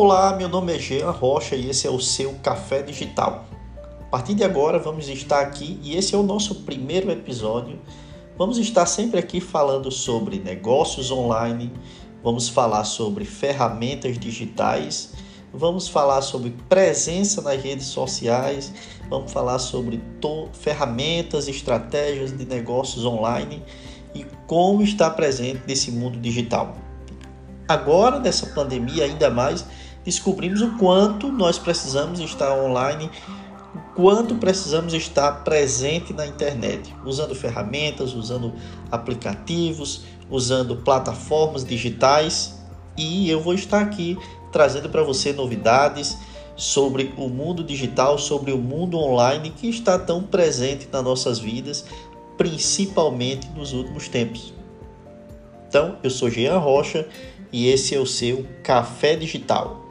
Olá, meu nome é Jean Rocha e esse é o seu Café Digital. A partir de agora vamos estar aqui e esse é o nosso primeiro episódio. Vamos estar sempre aqui falando sobre negócios online, vamos falar sobre ferramentas digitais, vamos falar sobre presença nas redes sociais, vamos falar sobre ferramentas, estratégias de negócios online e como estar presente nesse mundo digital. Agora, nessa pandemia, ainda mais, descobrimos o quanto nós precisamos estar online, o quanto precisamos estar presente na internet, usando ferramentas, usando aplicativos, usando plataformas digitais. E eu vou estar aqui trazendo para você novidades sobre o mundo digital, sobre o mundo online que está tão presente nas nossas vidas, principalmente nos últimos tempos. Então, eu sou Jean Rocha e esse é o seu Café Digital.